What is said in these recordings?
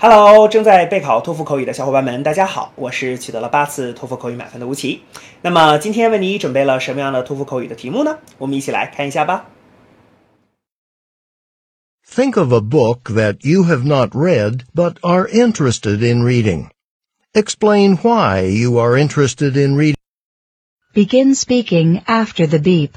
Hello，正在备考托福口语的小伙伴们，大家好，我是取得了八次托福口语满分的吴奇。那么今天为你准备了什么样的托福口语的题目呢？我们一起来看一下吧。Think of a book that you have not read but are interested in reading. Explain why you are interested in reading. Begin speaking after the beep.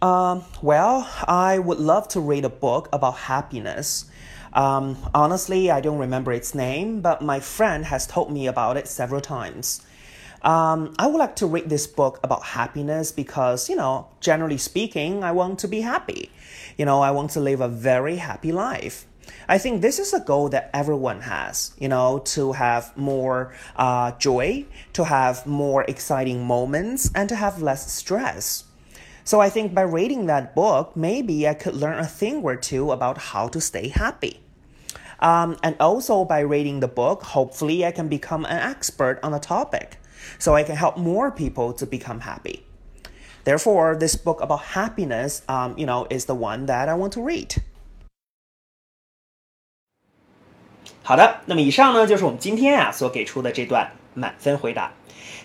Um, well, I would love to read a book about happiness. Um, honestly, I don't remember its name, but my friend has told me about it several times. Um, I would like to read this book about happiness because, you know, generally speaking, I want to be happy. You know, I want to live a very happy life. I think this is a goal that everyone has, you know, to have more uh, joy, to have more exciting moments, and to have less stress. So I think by reading that book, maybe I could learn a thing or two about how to stay happy. Um, and also by reading the book, hopefully I can become an expert on the topic, so I can help more people to become happy. Therefore, this book about happiness, um, you know, is the one that I want to read. 好的，那么以上呢就是我们今天啊所给出的这段满分回答。